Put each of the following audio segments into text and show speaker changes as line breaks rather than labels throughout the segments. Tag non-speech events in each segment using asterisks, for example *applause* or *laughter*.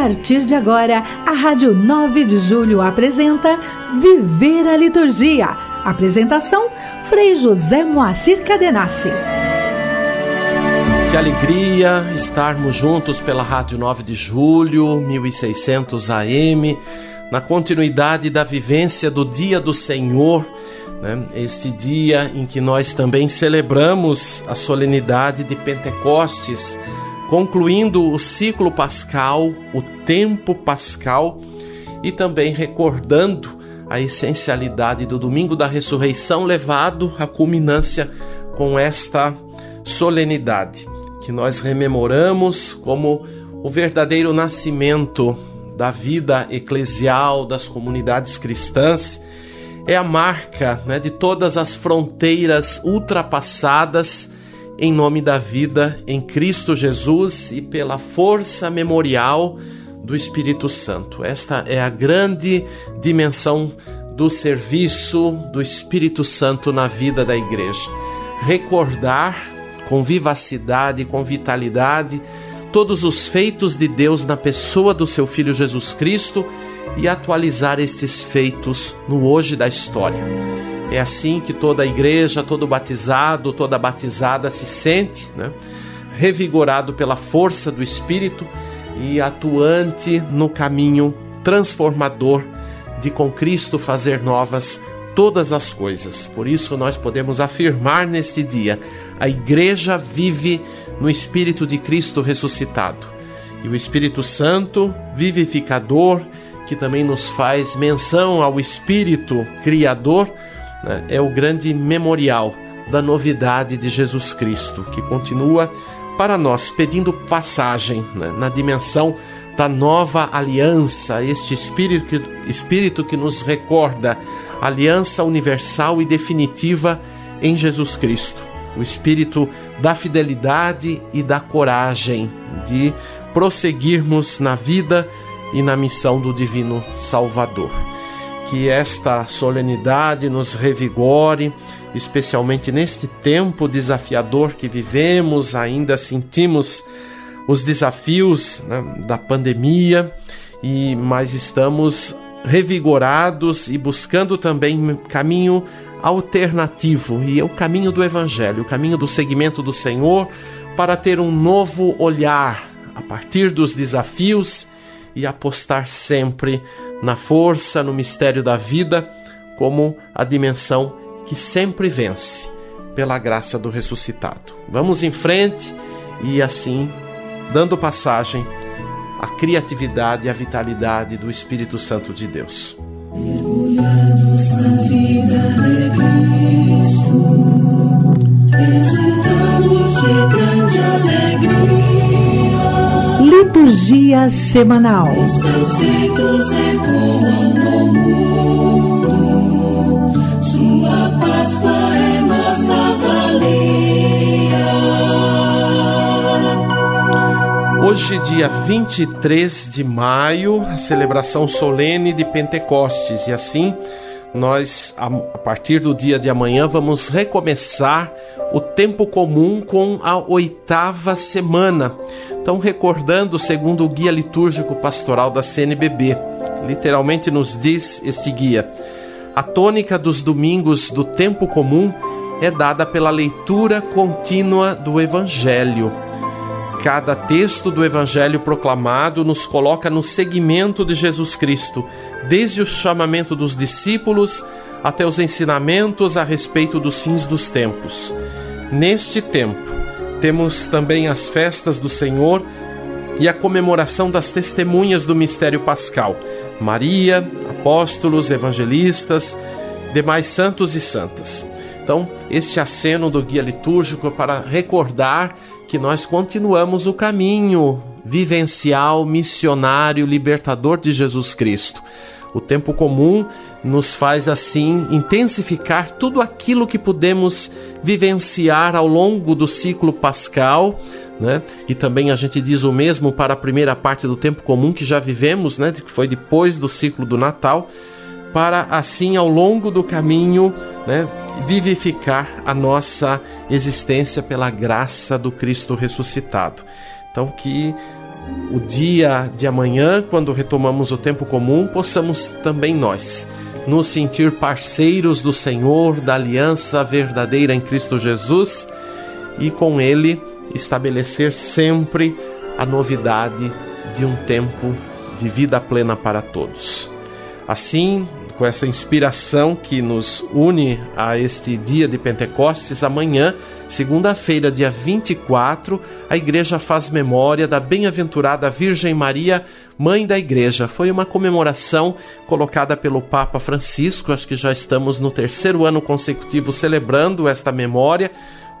partir de agora, a Rádio 9 de Julho apresenta Viver a Liturgia. Apresentação: Frei José Moacir Cadenassi.
Que alegria estarmos juntos pela Rádio 9 de Julho, 1600 AM, na continuidade da vivência do Dia do Senhor, né? este dia em que nós também celebramos a solenidade de Pentecostes, concluindo o ciclo pascal, o tempo pascal e também recordando a essencialidade do domingo da ressurreição, levado à culminância com esta solenidade que nós rememoramos como o verdadeiro nascimento da vida eclesial das comunidades cristãs. É a marca né, de todas as fronteiras ultrapassadas em nome da vida em Cristo Jesus e pela força memorial do Espírito Santo. Esta é a grande dimensão do serviço do Espírito Santo na vida da igreja. Recordar com vivacidade, com vitalidade, todos os feitos de Deus na pessoa do seu Filho Jesus Cristo e atualizar estes feitos no hoje da história. É assim que toda igreja, todo batizado, toda batizada se sente, né? revigorado pela força do Espírito e atuante no caminho transformador de com Cristo fazer novas todas as coisas. Por isso nós podemos afirmar neste dia: a igreja vive no espírito de Cristo ressuscitado. E o Espírito Santo, vivificador, que também nos faz menção ao Espírito Criador, né, é o grande memorial da novidade de Jesus Cristo, que continua para nós pedindo passagem né, na dimensão da nova aliança, este espírito que, espírito que nos recorda aliança universal e definitiva em Jesus Cristo. O espírito da fidelidade e da coragem de prosseguirmos na vida e na missão do Divino Salvador. Que esta solenidade nos revigore, especialmente neste tempo desafiador que vivemos, ainda sentimos os desafios né, da pandemia, e mas estamos revigorados e buscando também caminho alternativo e é o caminho do evangelho, o caminho do seguimento do Senhor para ter um novo olhar a partir dos desafios e apostar sempre na força, no mistério da vida, como a dimensão que sempre vence pela graça do ressuscitado. Vamos em frente e assim dando passagem a criatividade e a vitalidade do Espírito Santo de Deus.
Mergulhados na vida de Cristo, de grande alegria. Nossa valia.
Hoje, dia 23 de maio, a celebração solene de Pentecostes, e assim nós, a partir do dia de amanhã, vamos recomeçar o tempo comum com a oitava semana. Então, recordando, segundo o guia litúrgico pastoral da CNBB, literalmente nos diz este guia: a tônica dos domingos do tempo comum é dada pela leitura contínua do Evangelho. Cada texto do Evangelho proclamado nos coloca no seguimento de Jesus Cristo, desde o chamamento dos discípulos até os ensinamentos a respeito dos fins dos tempos. Neste tempo, temos também as festas do Senhor e a comemoração das testemunhas do mistério pascal: Maria, apóstolos, evangelistas, demais santos e santas. Então, este aceno do guia litúrgico para recordar que nós continuamos o caminho vivencial, missionário, libertador de Jesus Cristo. O tempo comum nos faz assim intensificar tudo aquilo que podemos vivenciar ao longo do ciclo pascal, né? E também a gente diz o mesmo para a primeira parte do tempo comum que já vivemos, né? Que foi depois do ciclo do Natal, para assim ao longo do caminho, né? vivificar a nossa existência pela graça do Cristo ressuscitado. Então, que o dia de amanhã, quando retomamos o tempo comum, possamos também nós nos sentir parceiros do Senhor, da aliança verdadeira em Cristo Jesus e com Ele estabelecer sempre a novidade de um tempo de vida plena para todos. Assim, com essa inspiração que nos une a este dia de Pentecostes, amanhã, segunda-feira, dia 24, a igreja faz memória da bem-aventurada Virgem Maria, mãe da igreja. Foi uma comemoração colocada pelo Papa Francisco, acho que já estamos no terceiro ano consecutivo celebrando esta memória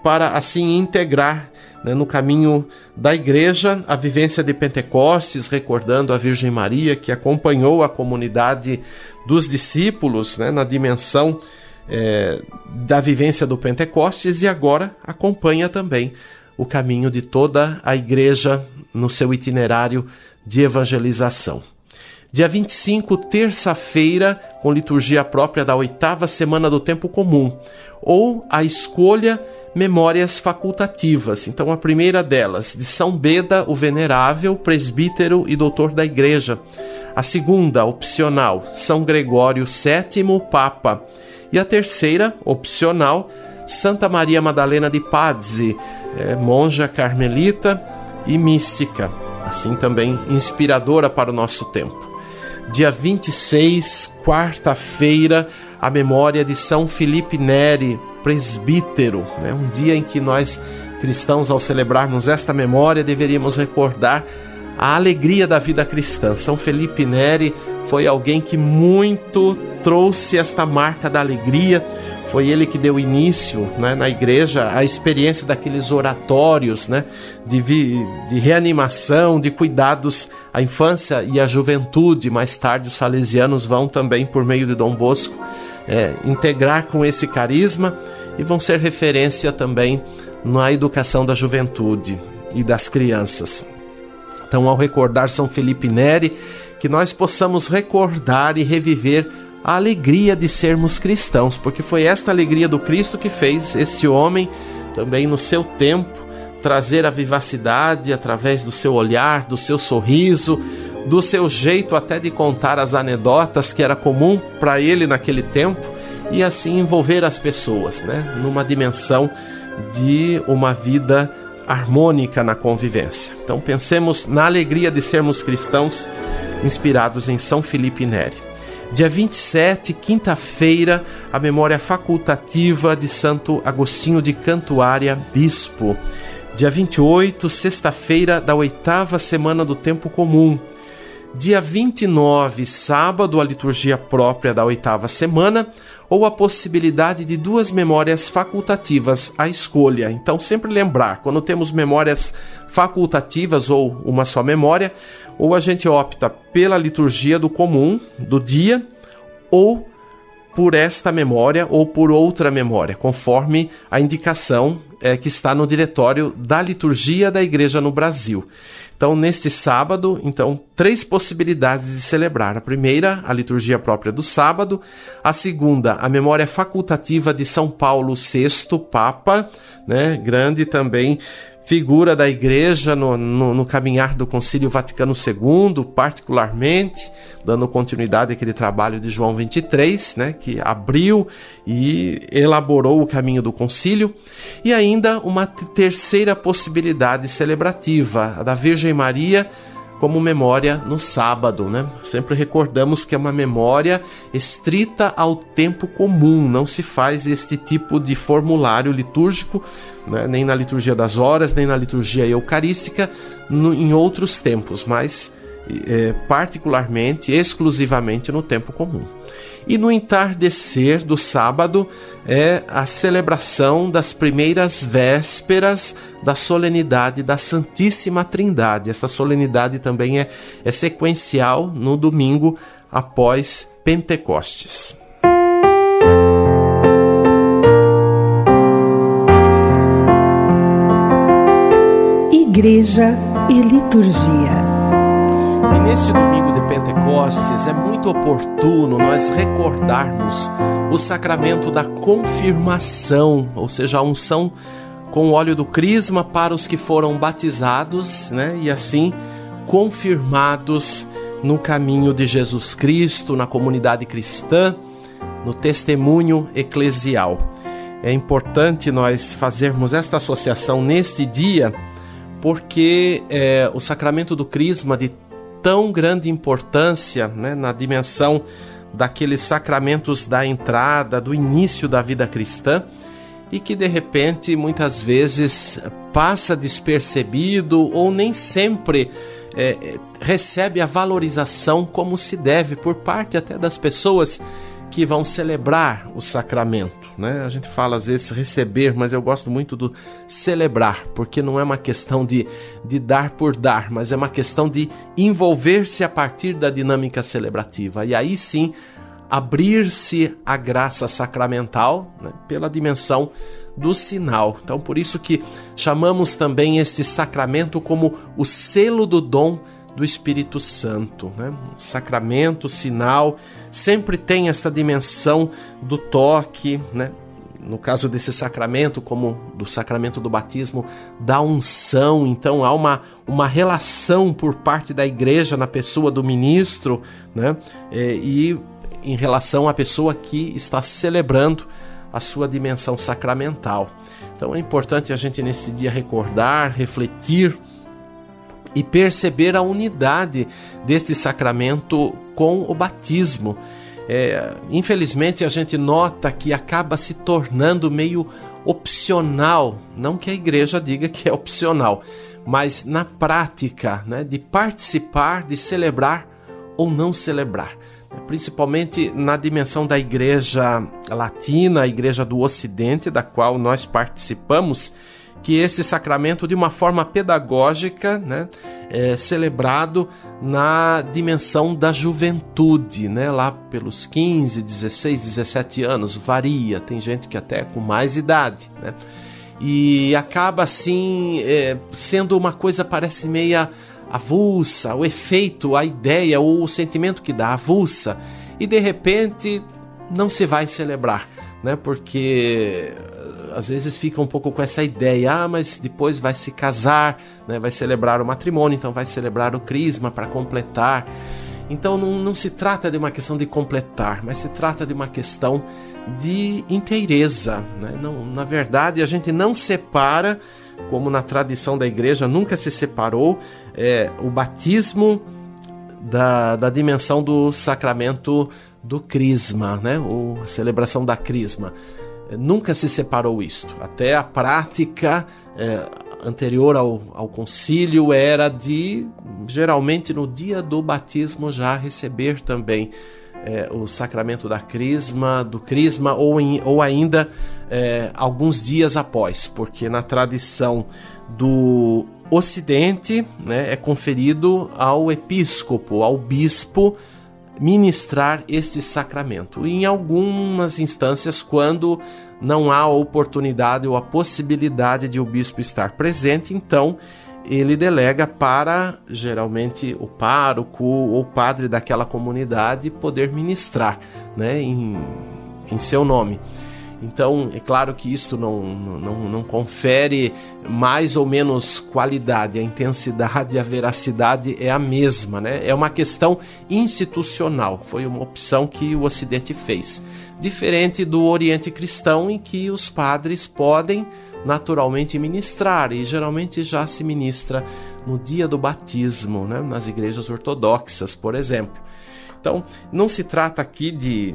para assim integrar né, no caminho da igreja a vivência de Pentecostes, recordando a Virgem Maria que acompanhou a comunidade dos discípulos né, na dimensão é, da vivência do Pentecostes e agora acompanha também o caminho de toda a igreja no seu itinerário de evangelização. Dia 25, terça-feira, com liturgia própria da oitava semana do tempo comum, ou a escolha memórias facultativas. Então, a primeira delas, de São Beda, o Venerável, presbítero e doutor da Igreja. A segunda, opcional, São Gregório VII, Papa. E a terceira, opcional, Santa Maria Madalena de Pazzi, é, monja carmelita e mística, assim também inspiradora para o nosso tempo. Dia 26, quarta-feira, a memória de São Felipe Neri, presbítero, né? um dia em que nós cristãos, ao celebrarmos esta memória, deveríamos recordar a alegria da vida cristã. São Felipe Neri foi alguém que muito trouxe esta marca da alegria. Foi ele que deu início né, na igreja à experiência daqueles oratórios né, de, de reanimação, de cuidados à infância e à juventude. Mais tarde, os salesianos vão também, por meio de Dom Bosco, é, integrar com esse carisma e vão ser referência também na educação da juventude e das crianças. Então, ao recordar São Felipe Neri, que nós possamos recordar e reviver a alegria de sermos cristãos, porque foi esta alegria do Cristo que fez esse homem também no seu tempo trazer a vivacidade através do seu olhar, do seu sorriso, do seu jeito até de contar as anedotas que era comum para ele naquele tempo e assim envolver as pessoas, né, numa dimensão de uma vida harmônica na convivência. Então pensemos na alegria de sermos cristãos inspirados em São Felipe Neri. Dia 27, quinta-feira, a memória facultativa de Santo Agostinho de Cantuária, bispo. Dia 28, sexta-feira da oitava semana do tempo comum. Dia 29, sábado, a liturgia própria da oitava semana, ou a possibilidade de duas memórias facultativas à escolha. Então, sempre lembrar, quando temos memórias facultativas ou uma só memória, ou a gente opta pela liturgia do comum do dia, ou por esta memória ou por outra memória, conforme a indicação é, que está no diretório da liturgia da Igreja no Brasil. Então, neste sábado, então, três possibilidades de celebrar. A primeira, a liturgia própria do sábado. A segunda, a memória facultativa de São Paulo VI, Papa, né? Grande também figura da igreja no, no, no, caminhar do Concílio Vaticano II, particularmente, dando continuidade àquele trabalho de João 23, né, que abriu e elaborou o caminho do concílio, e ainda uma terceira possibilidade celebrativa, a da Virgem Maria como memória no sábado, né? Sempre recordamos que é uma memória estrita ao tempo comum, não se faz este tipo de formulário litúrgico, né? nem na liturgia das horas, nem na liturgia eucarística, no, em outros tempos, mas é, particularmente, exclusivamente no tempo comum. E no entardecer do sábado é a celebração das primeiras vésperas da solenidade da Santíssima Trindade. Essa solenidade também é, é sequencial no domingo após Pentecostes.
Igreja e Liturgia.
E neste domingo Pentecostes, é muito oportuno nós recordarmos o sacramento da confirmação, ou seja, a unção com o óleo do crisma para os que foram batizados, né? E assim confirmados no caminho de Jesus Cristo, na comunidade cristã, no testemunho eclesial. É importante nós fazermos esta associação neste dia, porque é, o sacramento do Crisma, de tão grande importância né, na dimensão daqueles sacramentos da entrada, do início da vida cristã, e que de repente muitas vezes passa despercebido ou nem sempre é, recebe a valorização como se deve por parte até das pessoas que vão celebrar o sacramento. Né? A gente fala às vezes receber, mas eu gosto muito do celebrar, porque não é uma questão de, de dar por dar, mas é uma questão de envolver-se a partir da dinâmica celebrativa. E aí sim abrir-se a graça sacramental né? pela dimensão do sinal. Então, por isso que chamamos também este sacramento como o selo do dom do Espírito Santo. Né? Sacramento, sinal, sempre tem essa dimensão do toque, né? no caso desse sacramento, como do sacramento do batismo, da unção. Então há uma, uma relação por parte da igreja na pessoa do ministro, né? É, e em relação à pessoa que está celebrando a sua dimensão sacramental. Então é importante a gente nesse dia recordar, refletir e perceber a unidade deste sacramento com o batismo. É, infelizmente a gente nota que acaba se tornando meio opcional, não que a igreja diga que é opcional, mas na prática, né, de participar, de celebrar ou não celebrar. Principalmente na dimensão da igreja latina, a igreja do Ocidente, da qual nós participamos, que esse sacramento, de uma forma pedagógica, né, é celebrado na dimensão da juventude, né, lá pelos 15, 16, 17 anos, varia, tem gente que até com mais idade, né, e acaba assim é, sendo uma coisa parece meia avulsa, o efeito, a ideia ou o sentimento que dá avulsa, e de repente não se vai celebrar, né, porque às vezes fica um pouco com essa ideia, ah, mas depois vai se casar, né, vai celebrar o matrimônio, então vai celebrar o crisma para completar. Então não, não se trata de uma questão de completar, mas se trata de uma questão de inteireza. Né? Não, na verdade, a gente não separa, como na tradição da igreja nunca se separou, é, o batismo da, da dimensão do sacramento do crisma, né? ou a celebração da crisma nunca se separou isto. Até a prática é, anterior ao, ao concílio era de, geralmente no dia do batismo, já receber também é, o sacramento da crisma, do crisma, ou, em, ou ainda é, alguns dias após, porque na tradição do Ocidente né, é conferido ao episcopo, ao bispo, ministrar este sacramento. Em algumas instâncias, quando não há a oportunidade ou a possibilidade de o bispo estar presente, então ele delega para geralmente o pároco ou padre daquela comunidade poder ministrar né, em, em seu nome. Então, é claro que isto não, não, não confere mais ou menos qualidade, a intensidade a veracidade é a mesma, né? É uma questão institucional, foi uma opção que o Ocidente fez. Diferente do Oriente Cristão, em que os padres podem naturalmente ministrar, e geralmente já se ministra no dia do batismo, né? nas igrejas ortodoxas, por exemplo. Então, não se trata aqui de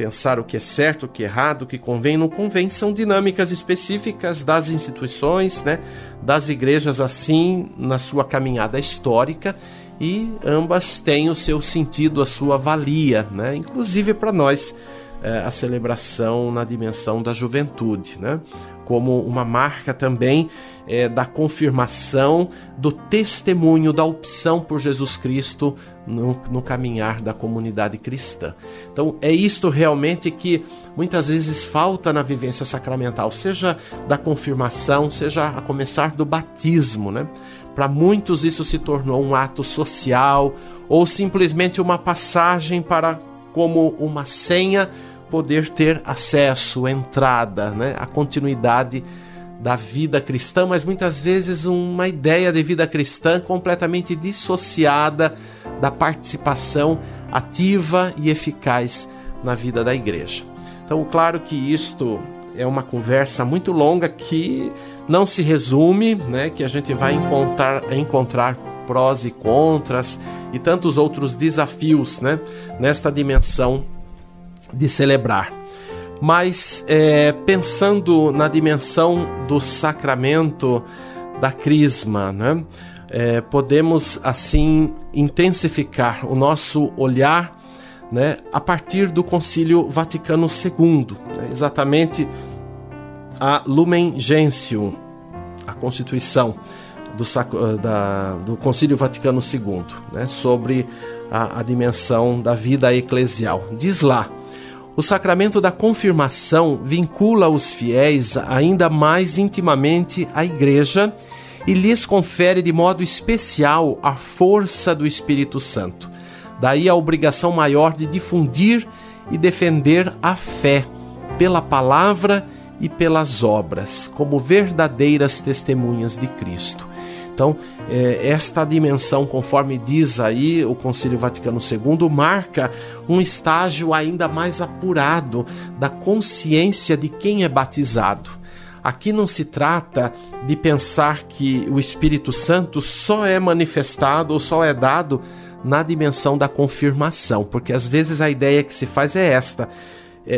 pensar o que é certo, o que é errado, o que convém, não convém, são dinâmicas específicas das instituições, né, das igrejas assim na sua caminhada histórica. E ambas têm o seu sentido, a sua valia, né, inclusive para nós é, a celebração na dimensão da juventude, né, como uma marca também é, da confirmação do testemunho da opção por Jesus Cristo no, no, caminhar da comunidade cristã. Então, é isto realmente que muitas vezes falta na vivência sacramental, seja da confirmação, seja a começar do batismo, né? Para muitos, isso se tornou um ato social ou simplesmente uma passagem para, como uma senha, poder ter acesso, entrada, né, a continuidade da vida cristã, mas muitas vezes uma ideia de vida cristã completamente dissociada da participação ativa e eficaz na vida da igreja. Então, claro que isto é uma conversa muito longa que não se resume, né, que a gente vai encontrar, encontrar prós e contras e tantos outros desafios né, nesta dimensão de celebrar. Mas é, pensando na dimensão do sacramento da crisma, né, é, podemos assim intensificar o nosso olhar né, a partir do Concílio Vaticano II, né, exatamente a Lumen Gentium, a Constituição do, da, do Concílio Vaticano II, né, sobre a, a dimensão da vida eclesial. Diz lá o sacramento da confirmação vincula os fiéis ainda mais intimamente à Igreja e lhes confere de modo especial a força do Espírito Santo. Daí a obrigação maior de difundir e defender a fé pela palavra e pelas obras, como verdadeiras testemunhas de Cristo. Então, é, esta dimensão, conforme diz aí o Concílio Vaticano II, marca um estágio ainda mais apurado da consciência de quem é batizado. Aqui não se trata de pensar que o Espírito Santo só é manifestado ou só é dado na dimensão da confirmação, porque às vezes a ideia que se faz é esta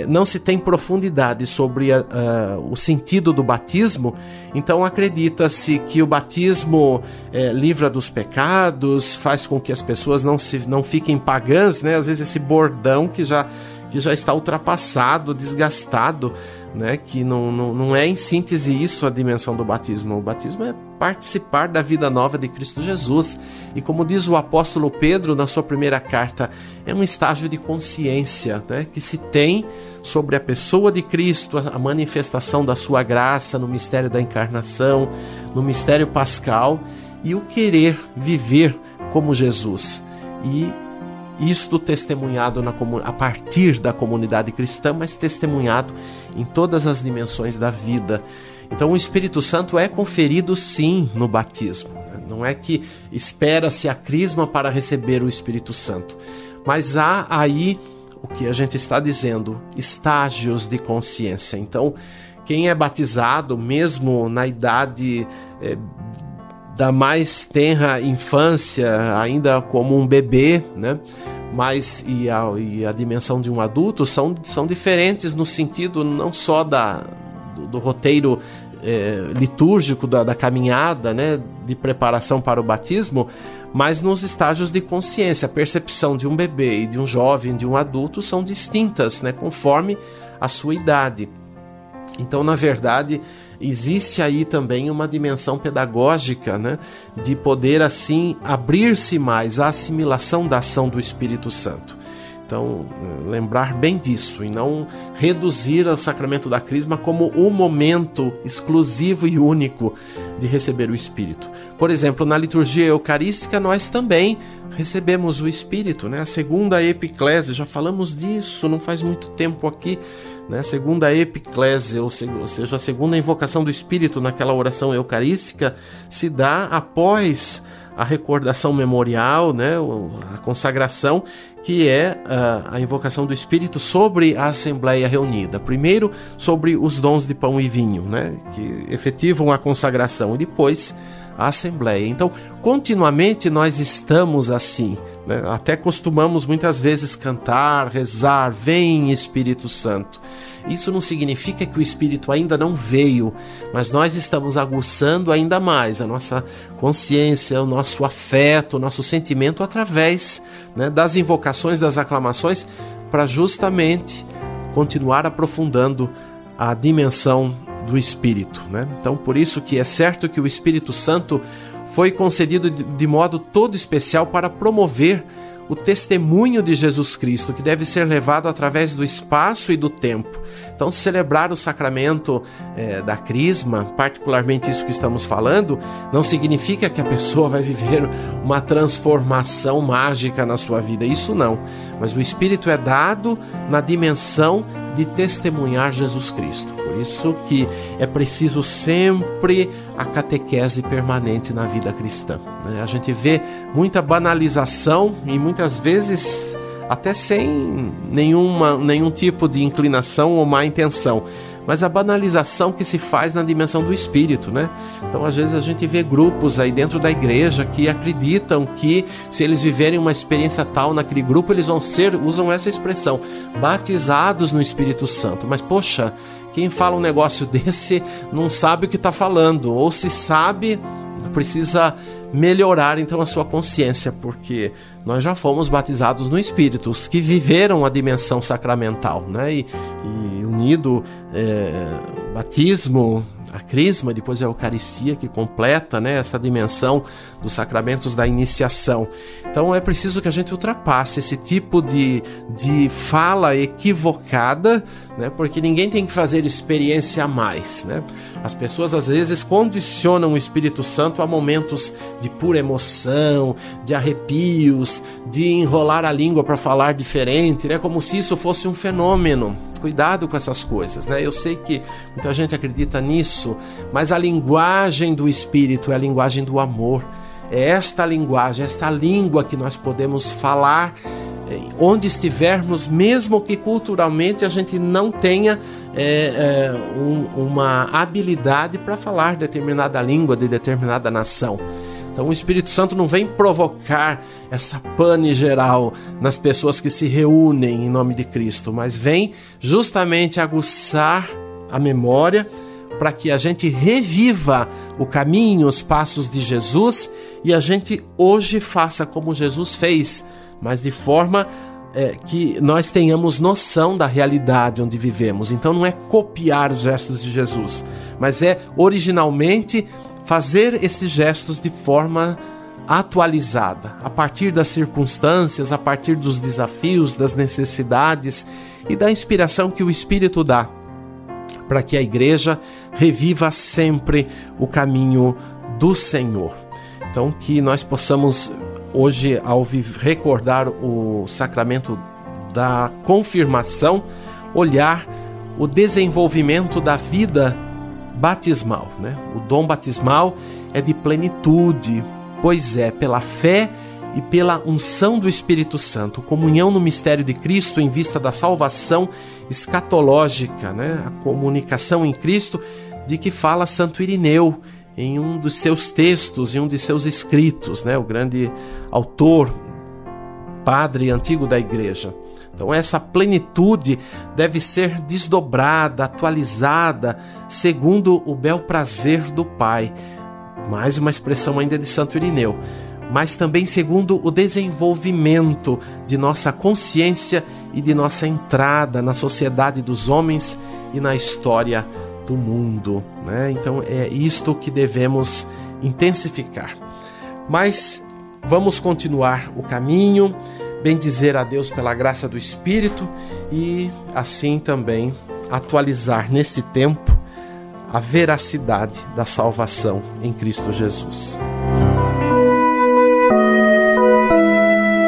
não se tem profundidade sobre a, a, o sentido do batismo, então acredita-se que o batismo é, livra dos pecados, faz com que as pessoas não, se, não fiquem pagãs, né? Às vezes esse bordão que já, que já está ultrapassado, desgastado, né? Que não, não, não é em síntese isso a dimensão do batismo. O batismo é participar da vida nova de Cristo Jesus. E como diz o apóstolo Pedro na sua primeira carta, é um estágio de consciência né? que se tem sobre a pessoa de Cristo, a manifestação da sua graça no mistério da encarnação, no mistério pascal e o querer viver como Jesus. E isto testemunhado na, a partir da comunidade cristã, mas testemunhado em todas as dimensões da vida. Então, o Espírito Santo é conferido sim no batismo. Né? Não é que espera-se a crisma para receber o Espírito Santo, mas há aí o que a gente está dizendo, estágios de consciência. Então, quem é batizado, mesmo na idade é, da mais tenra infância, ainda como um bebê, né? Mas e a, e a dimensão de um adulto são, são diferentes no sentido não só da, do, do roteiro é, litúrgico da, da, caminhada, né, de preparação para o batismo, mas nos estágios de consciência. A percepção de um bebê e de um jovem, de um adulto, são distintas, né, conforme a sua idade. Então, na verdade, existe aí também uma dimensão pedagógica, né, de poder assim abrir-se mais à assimilação da ação do Espírito Santo. Então, lembrar bem disso e não reduzir o sacramento da Crisma como o momento exclusivo e único de receber o Espírito. Por exemplo, na liturgia eucarística, nós também recebemos o Espírito, né? A segunda epiclese, já falamos disso não faz muito tempo aqui, né? A segunda epiclese, ou seja, a segunda invocação do Espírito naquela oração eucarística, se dá após a recordação memorial, né, a consagração, que é a, a, invocação do Espírito sobre a Assembleia reunida. Primeiro, sobre os dons de pão e vinho, né, que efetivam a consagração, e depois a Assembleia. Então, continuamente nós estamos assim. Né? Até costumamos muitas vezes cantar, rezar, vem Espírito Santo. Isso não significa que o Espírito ainda não veio, mas nós estamos aguçando ainda mais a nossa consciência, o nosso afeto, o nosso sentimento através né, das invocações, das aclamações, para justamente continuar aprofundando a dimensão do Espírito. Né? Então, por isso que é certo que o Espírito Santo foi concedido de modo todo especial para promover o testemunho de Jesus Cristo, que deve ser levado através do espaço e do tempo. Então, celebrar o sacramento é, da Crisma, particularmente isso que estamos falando, não significa que a pessoa vai viver uma transformação mágica na sua vida. Isso não. Mas o Espírito é dado na dimensão de testemunhar Jesus Cristo. Por isso que é preciso sempre a catequese permanente na vida cristã. Né? A gente vê muita banalização e muitas vezes até sem nenhuma, nenhum tipo de inclinação ou má intenção mas a banalização que se faz na dimensão do espírito, né? Então, às vezes a gente vê grupos aí dentro da igreja que acreditam que se eles viverem uma experiência tal naquele grupo, eles vão ser, usam essa expressão, batizados no Espírito Santo. Mas poxa, quem fala um negócio *laughs* desse não sabe o que está falando, ou se sabe, precisa melhorar então a sua consciência, porque nós já fomos batizados no Espírito, os que viveram a dimensão sacramental, né? E, e unido é, batismo, a crisma, depois a Eucaristia que completa né, essa dimensão dos sacramentos da iniciação. Então é preciso que a gente ultrapasse esse tipo de, de fala equivocada, né, porque ninguém tem que fazer experiência a mais. Né? As pessoas às vezes condicionam o Espírito Santo a momentos de pura emoção, de arrepios, de enrolar a língua para falar diferente, né, como se isso fosse um fenômeno cuidado com essas coisas, né? Eu sei que muita gente acredita nisso, mas a linguagem do espírito é a linguagem do amor. É esta linguagem, esta língua que nós podemos falar eh, onde estivermos, mesmo que culturalmente a gente não tenha é, é, um, uma habilidade para falar determinada língua de determinada nação. Então o Espírito Santo não vem provocar essa pane geral nas pessoas que se reúnem em nome de Cristo, mas vem justamente aguçar a memória para que a gente reviva o caminho, os passos de Jesus e a gente hoje faça como Jesus fez, mas de forma é, que nós tenhamos noção da realidade onde vivemos. Então não é copiar os gestos de Jesus, mas é originalmente fazer esses gestos de forma atualizada, a partir das circunstâncias, a partir dos desafios, das necessidades e da inspiração que o Espírito dá, para que a igreja reviva sempre o caminho do Senhor. Então, que nós possamos hoje, ao recordar o sacramento da confirmação, olhar o desenvolvimento da vida batismal. Né? O dom batismal é de plenitude, pois é pela fé e pela unção do Espírito Santo, comunhão no mistério de Cristo em vista da salvação escatológica, né? a comunicação em Cristo de que fala Santo Irineu em um dos seus textos, em um de seus escritos, né? o grande autor, padre antigo da igreja. Então, essa plenitude deve ser desdobrada, atualizada, segundo o bel prazer do Pai. Mais uma expressão ainda de Santo Irineu. Mas também segundo o desenvolvimento de nossa consciência e de nossa entrada na sociedade dos homens e na história do mundo. Né? Então, é isto que devemos intensificar. Mas vamos continuar o caminho bendizer a Deus pela graça do Espírito e assim também atualizar nesse tempo a veracidade da salvação em Cristo Jesus.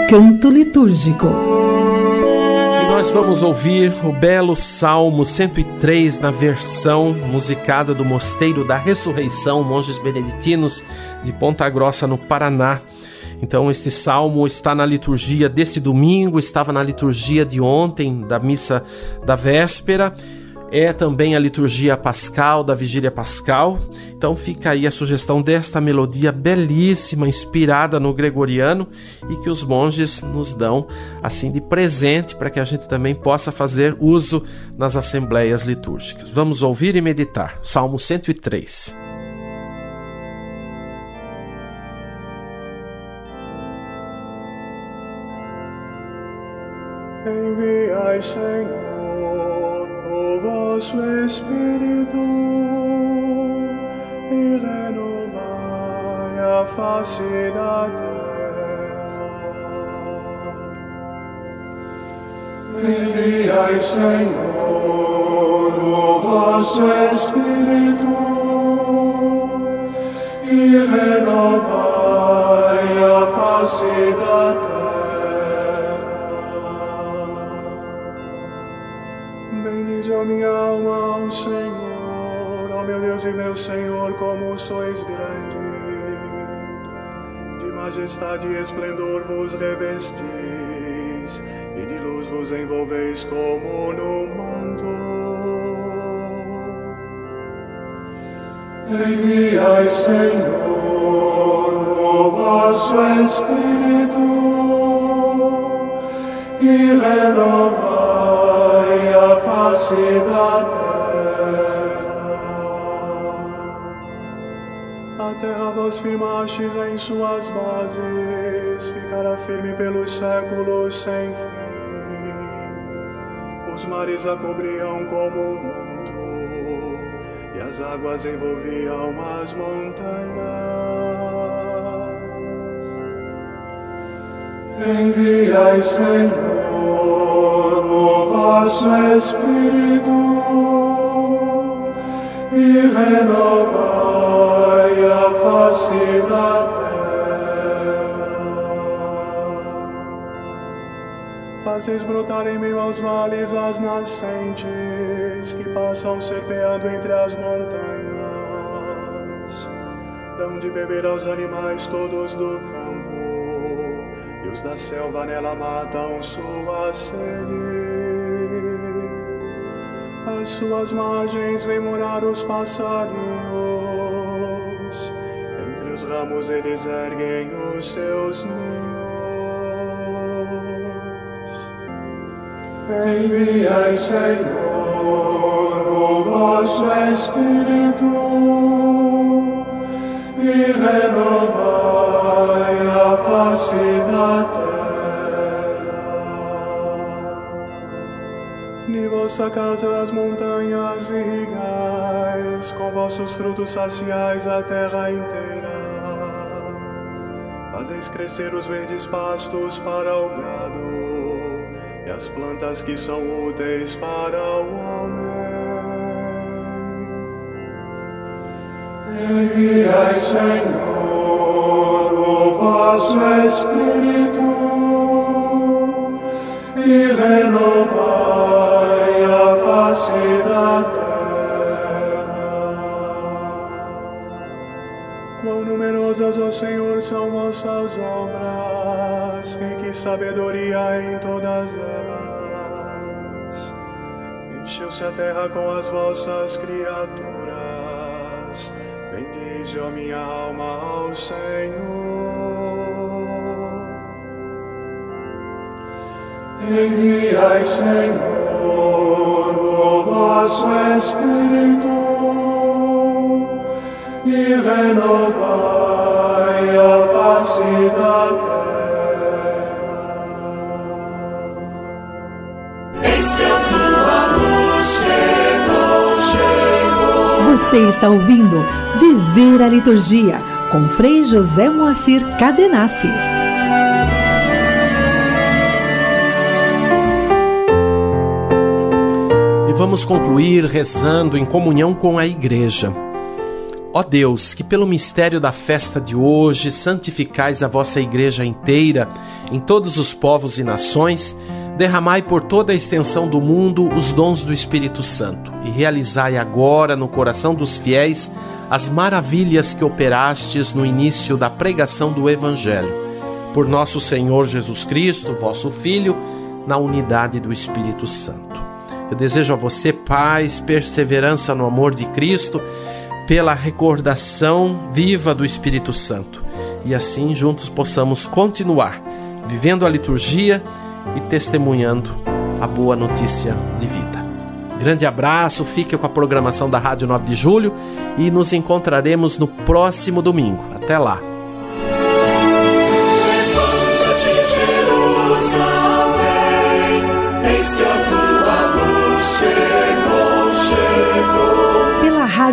Canto litúrgico.
E nós vamos ouvir o belo Salmo 103 na versão musicada do Mosteiro da Ressurreição, Monges Beneditinos de Ponta Grossa, no Paraná. Então, este salmo está na liturgia deste domingo, estava na liturgia de ontem, da missa da véspera, é também a liturgia pascal, da vigília pascal. Então, fica aí a sugestão desta melodia belíssima, inspirada no gregoriano e que os monges nos dão assim de presente para que a gente também possa fazer uso nas assembleias litúrgicas. Vamos ouvir e meditar. Salmo 103.
Enviai, Senhor, o vosso Espírito e renovai a face da terra. Enviai, Senhor, o vosso Espírito e renovai a face da terra. Bendize a minha alma ao Senhor, ó meu Deus e meu Senhor, como sois grande. De majestade e esplendor vos revestis, e de luz vos envolveis como no manto. Enviai, Senhor, o vosso Espírito e renovai face da terra. A terra vos firmastes em suas bases, ficará firme pelos séculos sem fim. Os mares a cobriam como um manto e as águas envolviam as montanhas. Enviai, Senhor, Fazeis brotar em meio aos vales as nascentes que passam serpeando entre as montanhas. Dão de beber aos animais todos do campo, e os da selva nela matam sua sede. Às suas margens vêm morar os passarinhos, entre os ramos eles erguem os seus ninhos. Enviai, Senhor, o vosso Espírito De vossa casa as montanhas irrigais, com vossos frutos saciais a terra inteira. Fazeis crescer os verdes pastos para o gado e as plantas que são úteis para o homem. Enviai, Senhor, o vosso Espírito numerosas, ó Senhor, são vossas obras, e que sabedoria em todas elas. Encheu-se a terra com as vossas criaturas, bendize, ó minha alma, ao Senhor. Enviai, Senhor, o vosso Espírito e renovai
Você está ouvindo Viver a Liturgia com Frei José Moacir Cadenassi.
E vamos concluir rezando em comunhão com a Igreja. Ó Deus, que pelo mistério da festa de hoje santificais a vossa Igreja inteira, em todos os povos e nações, derramai por toda a extensão do mundo os dons do Espírito Santo e realizai agora no coração dos fiéis as maravilhas que operastes no início da pregação do Evangelho. Por nosso Senhor Jesus Cristo, vosso Filho, na unidade do Espírito Santo. Eu desejo a você paz, perseverança no amor de Cristo, pela recordação viva do Espírito Santo. E assim juntos possamos continuar vivendo a liturgia e testemunhando a boa notícia de vida. Grande abraço, fique com a programação da Rádio 9 de Julho e nos encontraremos no próximo domingo. Até lá!
Levanta-te, Jerusalém, eis que a